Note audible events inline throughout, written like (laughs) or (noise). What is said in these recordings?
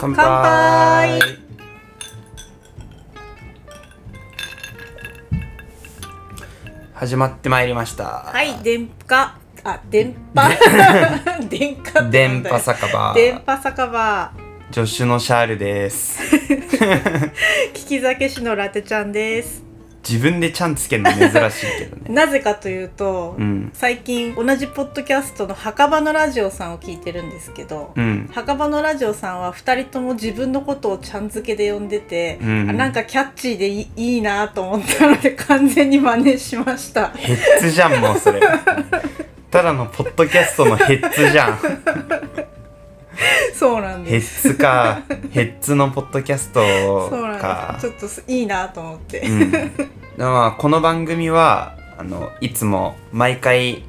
乾乾杯。始まってまいりました。はい電波。あ電波。(laughs) 電波電波酒場。電波酒場。助手のシャールです。(laughs) 聞き酒師のラテちゃんです自分でちゃんつけるの珍しいけどね。(laughs) なぜかというと、うん。最近同じポッドキャストの墓場のラジオさんを聞いてるんですけど、うん。墓場のラジオさんは2人とも自分のことをちゃん付けで呼んでて、うんあなんかキャッチーでいいいいなと思ったので完全に真似しました。ヘッズじゃんもうそれ。ただのポッドキャストのヘッズじゃん (laughs) そうなんヘです。ッズか (laughs) ヘッズのポッドキャストそうなんかです。ちょっとすいいなと思って、うん、あこの番組はあのいつも毎回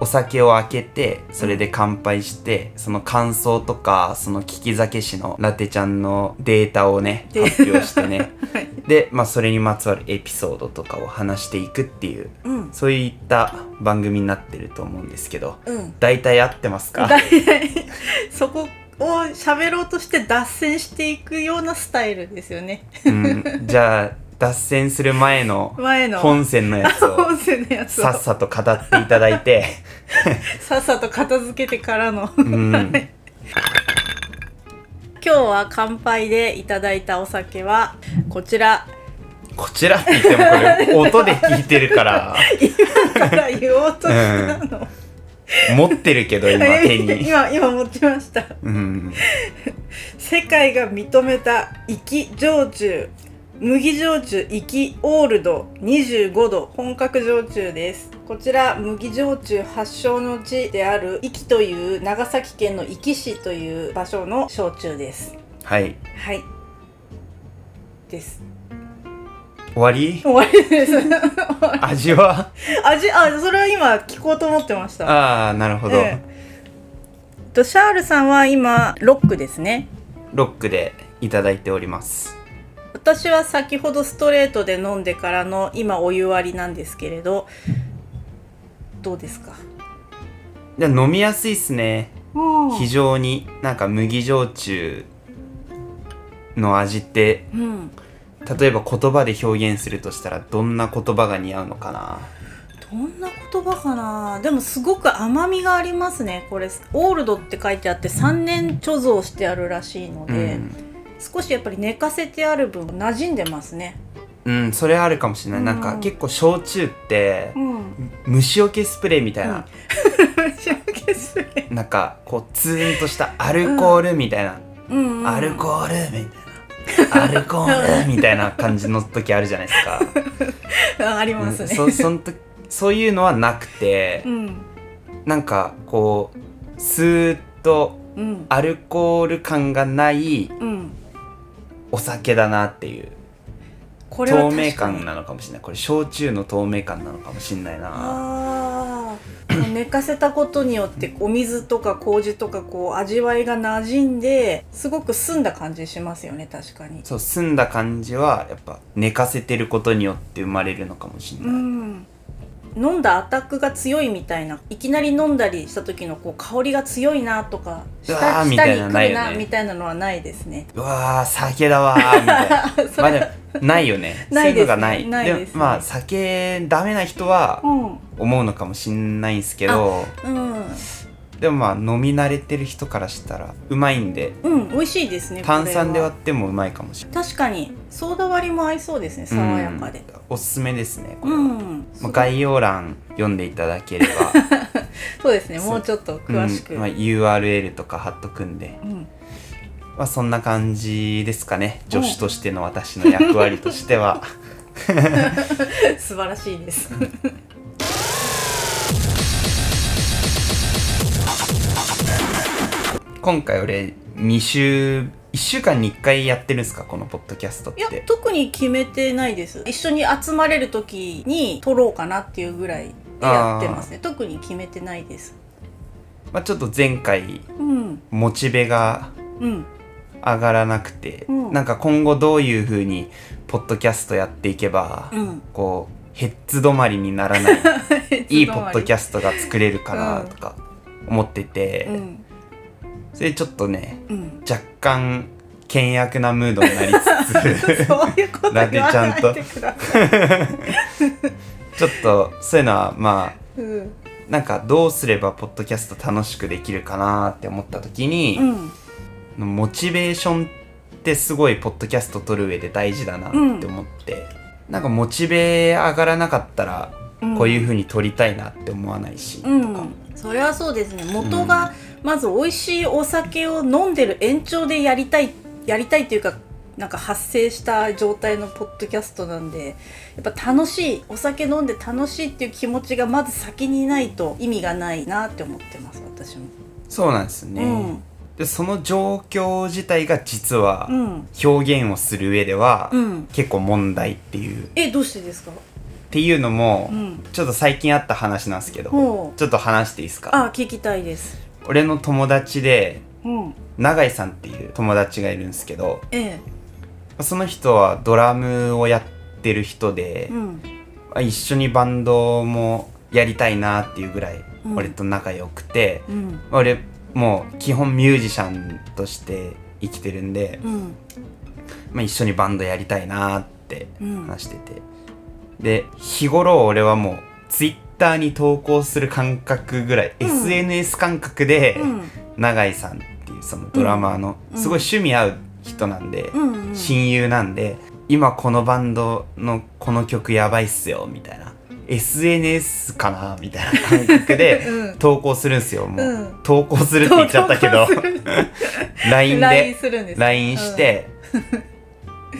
お酒を開けてそれで乾杯してその感想とかその聞き酒師のラテちゃんのデータをねで発表してね。(laughs) はい。で、まあ、それにまつわるエピソードとかを話していくっていううん。そういった番組になってると思うんですけどうん。大体合ってますか？そこを喋ろうとして脱線していくようなスタイルですよね。うん、じゃあ脱線する前の前の。本線のやつを (laughs) さっさと語っていただいて。(laughs) さっさと片付けてからの。うん。(laughs) 今日は乾杯でいただいたお酒はこちら。こちらって言ってもこれ音で聞いてるから。今から言おうとしたの、持ってるけど今手に、今今持ちました。うん、世界が認めた生き焼酎麦焼酎生きオールド25度本格焼酎です。こちら麦焼酎発祥の地である壱岐という長崎県の壱岐市という場所の焼酎です。はい。はい。です。終わり？終わりです。(laughs) 味は？味あそれは今聞こうと思ってました。ああなるほど、ええ。とシャールさんは今ロックですね。ロックでいただいております私は先ほどストレートで飲んでからの今お湯割りなんですけれどどうですか？飲みやすいっすね。うん。非常になんか麦焼酎の味ってうん。例えば言葉で表現するとしたらどんな言葉が似合うのかな？どんな言葉かな？でもすごく甘みがありますねこれ。オールドって書いてあって3年貯蔵してあるらしいので、少しやっぱり寝かせてある分馴染んでますね。うん、うん、それはあるかもしれない、うん。なんか結構焼酎ってうん。虫除けスプレーみたいな、塩気するなんかこうツーンとしたアルコールみたいな、うんうん。アルコールみたいな。アルコールみたいな感じの時あるじゃないですか。あ (laughs) ありますね。そそんとそういうのはなくてう、ん。なんかこうスーッとうん。アルコール感がないうんお酒だなっていう。これは透明感なのかもしれない。これ焼酎の透明感なのかもしれないな。寝かせたことによってお水とか麹とかこう味わいが馴染んですごく澄んだ感じしますよね確かに。そう澄んだ感じはやっぱ寝かせてることによって生まれるのかもしれうない、ん飲んだアタックが強いみたいないきなり飲んだりした時のこう香りが強いなとかうわ舌ーみたいな舌に来るなみたいなのはないですね。うわー酒だわーみたいな。(laughs) まあでもないよね。ないですね。ない。ないですね。もまあ酒ダメな人はうん。思うのかもしんないんすけど。うんでもまあ飲み慣れてる人からしたらうまいんでうん美味しいですね炭酸で割ってもうまいかもしれない。確かに。ソーダ割りも合いそうですね爽やかで。うんおすすめですねこれは、うん、まあ、概要欄読んでいただければ。(laughs) そうですねもうちょっと詳しく、うんまあ、URL とか貼っとくんで、うん。まあ、そんな感じですかね助手としての私の役割としては。(laughs) 素晴らしいです。今回俺2週1週間に1回やってるんですか？このポッドキャストっいやて特に決めてないです。一緒に集まれる時に撮ろうかなっていうぐらいでやってますね。特に決めてないです。まあ、ちょっと前回うんモチベがうん上がらなくて、うんなんか今後どういう風にポッドキャストやっていけば、うん。こうヘッズ止まりにならない (laughs) いいポッドキャャストが作れるかなとか思ってて、うんそれちょっとねうん。若干険悪なムードになりつつ (laughs) そういうこと言わないでください、ちょっとそういうのはまあうん。なんかどうすればポッドキャスト楽しくできるかなって思った時に、うん、モチベーションってすごいポッドキャスト撮る上で大事だなって思って、なんかモチベ上がらなかったらうんこういう風に撮りたいなって思わないし、うん。とか。それはそうですね。元がまず美味しいお酒を飲んでる延長でやりたいやりたいっていうかなんか発生した状態のポッドキャストなんでやっぱ楽しいお酒飲んで楽しいっていう気持ちがまず先にないと意味がないなって思ってます私も。そうなんですね、うん。でその状況自体が実はうん。表現をする上ではうん、結構問題っていう。っえどうしてですか？ていうのもうん。ちょっと最近あった話なんですけどちょっと話していいですか？あ聞きたいです。俺の友達でうん。永井さんっていう友達がいるんですけどえその人はドラムをやってる人でえ、うん。あ一緒にバンドもやりたいなっていうぐらいうん。俺と仲良くて、うん。俺もう基本ミュージシャンとして生きてるんで、うん。まあ、一緒にバンドやりたいなってうん話してて、で日頃俺はもうツイッターに投稿する感覚ぐらい、うん。SNS 感覚で、うん。永井さんっていうそのドラマーの、うん。すごい趣味合う人なんで、うんうん親友なんで今このバンドのこの曲やばいっすよみたいな。SNS かなみたいな感覚で (laughs) うん。投稿するんすよもう、うん。投稿するって言っちゃったけど。(laughs) LINE で。LINE して、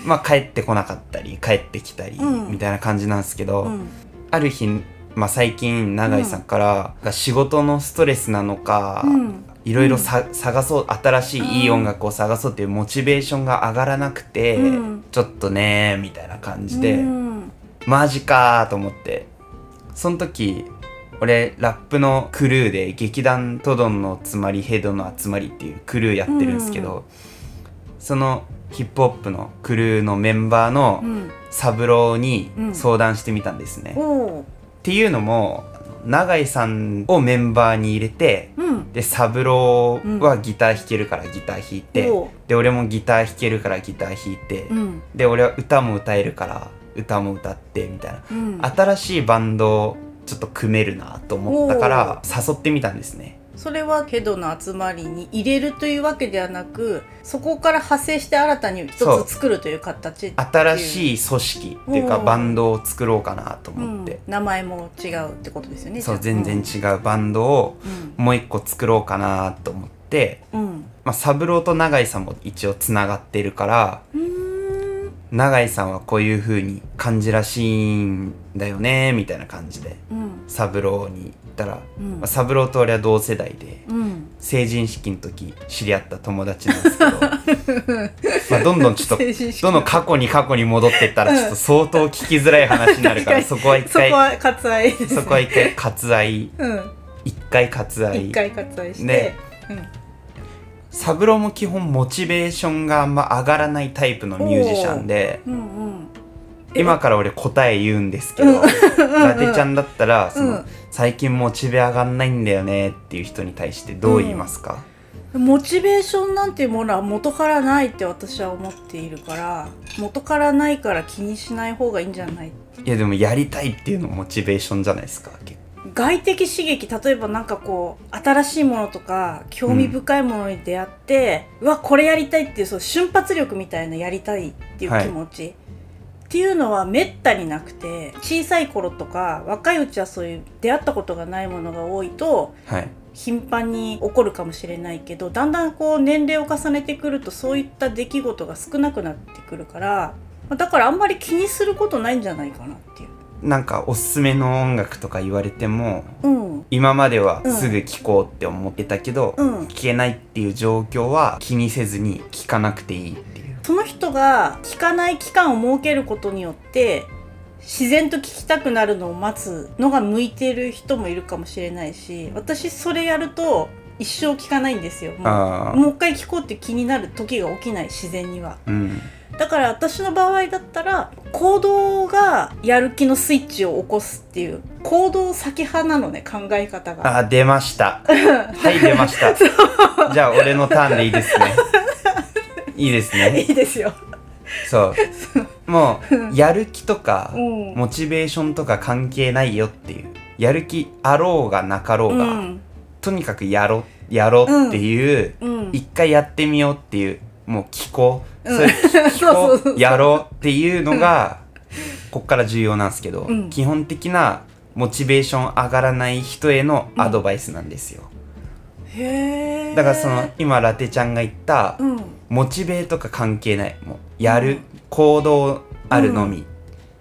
まあ帰ってこなかったり帰ってきたり、うん。みたいな感じなんですけど、うん。ある日、まあ、最近永井さんから、が仕事のストレスなのか、うん。いろいろさ、探そう新しいいい音楽を探そうっていうモチベーションが上がらなくて、うん。ちょっとねみたいな感じで、うん。マジかーと思って。その時俺ラップのクルーで劇団トドンの集まりヘドの集まりっていうクルーやってるんですけど、そのヒップホップのクルーのメンバーのうん。三郎にうん。相談してみたんですね。っていうのも永井さんをメンバーに入れてうん。で三郎はギター弾けるからギター弾いて、おう。で俺もギター弾けるからギター弾いて、うん。で俺は歌も歌えるから歌も歌ってみたいな、うん。新しいバンドをちょっと組めるなと思ったから誘ってみたんですねそれはヘドの集まりに入れるというわけではなくそこから派生して新たに一つ作るという形新しい組織っていうかバンドを作ろうかなとうん思って、名前も違うってことですよねそう全然違うバンドをうん。もう一個作ろうかなと思って、うん。まあ、三郎と永井さんも一応つながってるからうーん永井さんはこういう風に感じらしいんだよねみたいな感じでうん。三郎に言ったら、うん。まあ、三郎と俺は同世代でうん。成人式の時知り合った友達なんですけど (laughs) まあどんどんちょっとどんどん過去に過去に戻ってったらちょっと相当聞きづらい話になるから、そこは一そこ回は割愛。そこは一回割愛。うん。一回割愛。一回割愛して、でうんサブロも基本モチベーションがあんま上がらないタイプのミュージシャンでうんうん。今から俺答え言うんですけど、(laughs) ラテちゃんだったらその、うん最近モチベ上がんないんだよねっていう人に対してどう言いますか、モチベーションなんていうものは元からないって私は思っているから元からないから気にしない方がいいんじゃない？いやでもやりたいっていうのモチベーションじゃないですか結構外的刺激例えばなんかこう新しいものとか興味深いものに出会って、うわこれやりたいっていうそう瞬発力みたいなやりたいっていう気持ち、っていうのはめったになくて小さい頃とか若いうちはそういう出会ったことがないものが多いとはい。頻繁に起こるかもしれ齢けどだんだんこう年齢を重ねてくるとそういった出来事が少なくなってくるからだからあんまり気にすることないんじゃないかなっていう。なんかおすすめの音楽とか言われてもうん。今まではすぐ聴こうって思ってたけど、うん、聴けないっていう状況は気にせずに聴かなくていいっていう。その人が聞かない期間を設けることによって自然と聞きたくなるのを待つのが向いてる人もいるかもしれないし私それやると一生聞かないんですよ。もあう一回聞こうって気になる時が起きない自然には。あうんだから私の場合だったら行動がやる気のスイッチを起こすっていう行動先派なのね考え方が。あ出ました。(laughs) はい出ました。じゃあ俺のターンでいいですね。(laughs) いいですいね。いですよ。そう。もうやる気とかうん。モチベーションとか関係ないよっていう。やる気あろうがなかろうが、うん。とにかくやろうやろうっていう、うん。一回やってみようっていうもう気候、う。ん。それ (laughs) そう気そう。やろうっていうのがこっから重要なんですけど、うん。基本的なモチベーション上がらない人へのアドバイスなんですよ、へえだからその今ラテちゃんが言った、うん。モチベとか関係ない。もうやる、行動あるのみ、っ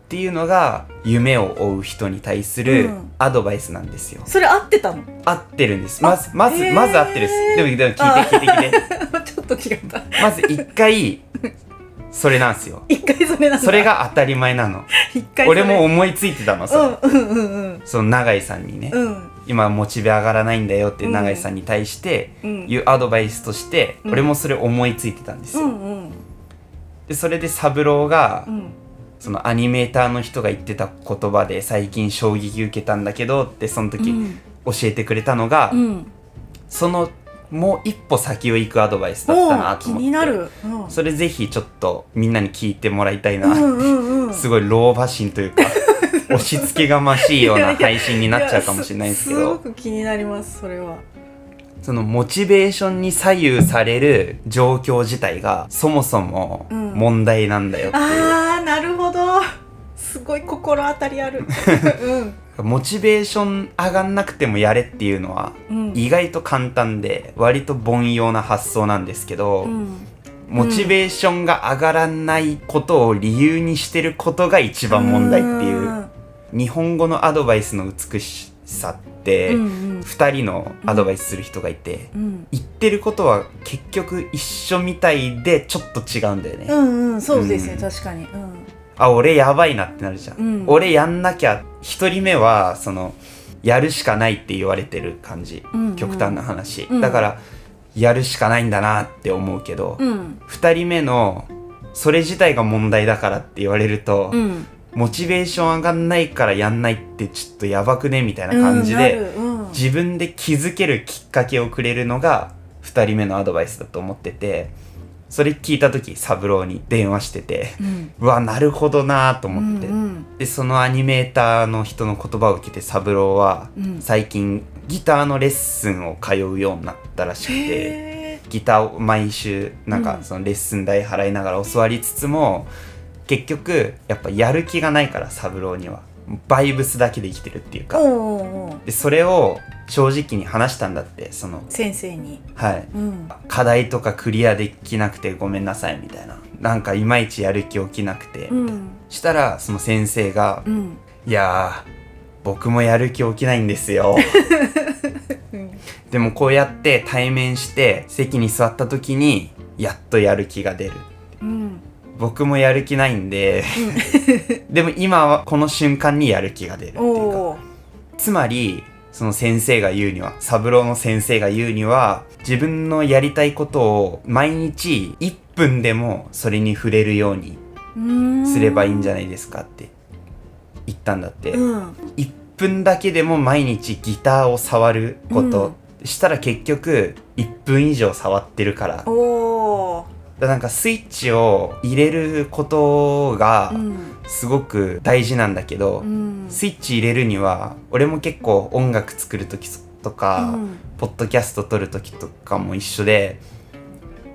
ていうのが夢を追う人に対するうん。アドバイスなんですよ、それ合ってたの？合ってるんです。まずまずまず合ってるです。でもでも聞いて聞いて聞いてと違った。まず一回それなんですよ。一回それなんだ。それが当たり前なの。一回それ。俺も思いついてたのさ、うんうんうんうん。その永井さんにね、うん。今モチベ上がらないんだよって永井さんに対してうん。いうアドバイスとして、うん。俺もそれ思いついてたんですよ、うんうん。でそれで三郎が、うん。そのアニメーターの人が言ってた言葉で最近衝撃受けたんだけどってその時うん。教えてくれたのが、うん。そのもう一歩先を行くアドバイスだったなと思って。になる。うん。それぜひちょっとみんなに聞いてもらいたいな、うんうんうん。すごい老婆心というか (laughs) 押し付けがましいような配信になっちゃうかもしれないですけど。すごく気になりますそれは。そのモチベーションに左右される状況自体がそもそもうん。問題なんだよっていう、あーなるほど。すごい心当たりある。(laughs) うんモチベーション上がんなくてもやれっていうのはうん。意外と簡単で割と凡庸な発想なんですけど、うん。モチベーションが上がらないことを理由にしてることが一番問題っていう日本語のアドバイスの美しさって、うんうん。2人のアドバイスする人がいて、うん。言ってることは結局一緒みたいでちょっと違うんだよね、うんうん。そうですね、うん。確かに。うんあ俺やばいなってなるじゃん、うん。俺やんなきゃ1人目はそのやるしかないって言われてる感じ、うんうん。極端な話、うん。だからやるしかないんだなって思うけど、うん。2人目のそれ自体が問題だからって言われると、うん。モチベーション上がんないからやんないってちょっとやばくねみたいな感じで、うんうん。自分で気づけるきっかけをくれるのが2人目のアドバイスだと思っててそれ聞いた時三郎に電話しててうん。うわなるほどなと思って、うんでそのアニメーターの人の言葉を受けて三郎はうん。最近ギターのレッスンを通うようになったらしくて。へギターを毎週なんうん。かそのレッスン代払いながら教わりつつも結局やっぱやる気がないから三郎にはバイブスだけで生きてるっていうか。でそれを正直に話したんだってその先生に。はい。うん。課題とかクリアできなくてごめんなさいみたいな。なんかいまいちやる気起きなくて、うん。したらその先生がうん「いやー僕もやる気起きないんですよ」(laughs) うん。でもこうやって対面して席に座った時にやっとやる気が出るうん僕もやる気ないんで。でも今はこの瞬間にやる気が出るっていうか。つまりその先生が言うには三郎の先生が言うには自分のやりたいことを毎日1分でもそれに触れるようにすればいいんじゃないですかって言ったんだって、うん。1分だけでも毎日ギターを触ること、したら結局1分以上触ってるからだなんかスイッチを入れることがうんすごく大事なんだけど、うん。スイッチ入れるには俺も結構音楽作る時とか、うん。ポッドキャスト撮る時とかも一緒で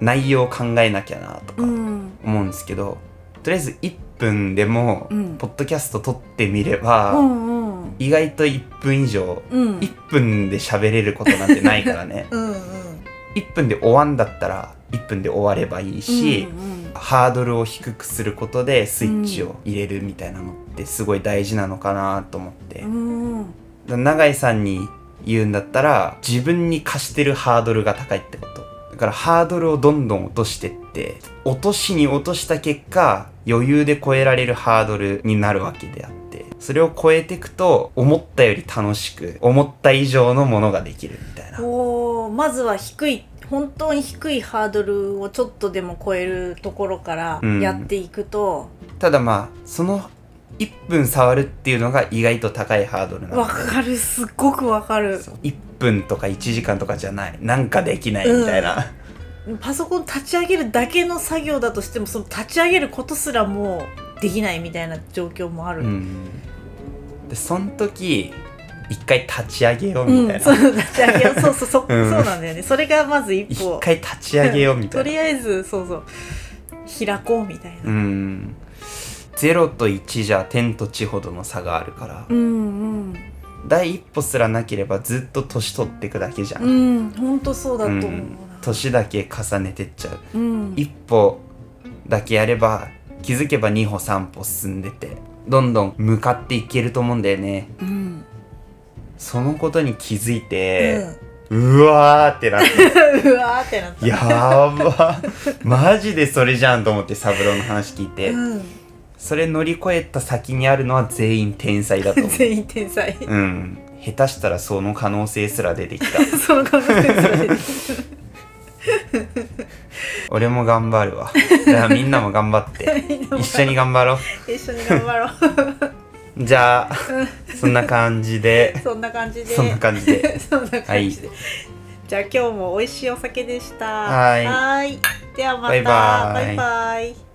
内容を考えなきゃなとかうん。思うんですけど、とりあえず1分でもうん。ポッドキャスト撮ってみれば、うんうん。意外と1分以上うん。1分で喋れることなんてないからね。(laughs) うんうん。1分で終わんだったら1分で終わればいいし、うんハードルを低くすることでスイッチを入れるみたいなのってすごい大事なのかなと思って、うん。うん永井さんに言うんだったら自分に課してるハードルが高いってこと。だからハードルをどんどん落としてって落としに落とした結果余裕で超えられるハードルになるわけであって。それを超えていくと思ったより楽しく思った以上のものができるみたいな。おーまずは低い本当に低いハードルをちょっとでも超えるところからうん。やっていくとただまあその1分触るっていうのが意外と高いハードルなのわ、かる。すっごくわかる。そう。1分とか1時間とかじゃない。なんかできないみたいな、パソコン立ち上げるだけの作業だとしてもその立ち上げることすらもうできないみたいな状況もある、うん。でその時一回立ち上げよううんみたいな、そう立ち上げよう。(laughs) そうそうそ,、うん。そうなんだよね。それがまず一一歩回立ち上げようみたいな。とりあえずそうそう開こうみたいな。うん。0と1じゃ天と地ほどの差があるから、うんうん。第一歩すらなければずっと年取っていくだけじゃん、うん本当そうだと思うな、うん。年だけ重ねてっちゃう。うん。一歩だけやれば気づけば2歩3歩進んでてどんどん向かっていけると思うんだよね。うんそのことに気づいて、うわーってなってうん、うわーってなった (laughs) やば。マジでそれじゃんと思って三郎の話聞いて、うん、それ乗り越えた先にあるのは全員天才だと思う。全員天才。うん。下手したらその可能性すら出てきた。その可能性すら出て俺も頑張るわじゃあみんなも頑張って一緒に頑張ろ一緒に頑張ろううじゃあ (laughs) そんな感じで。そんな感じで。(laughs) そんな感じで。そんな感じで、じゃあ今日も美味しいお酒でした。はい。ではまた。バイバイ。バイバイ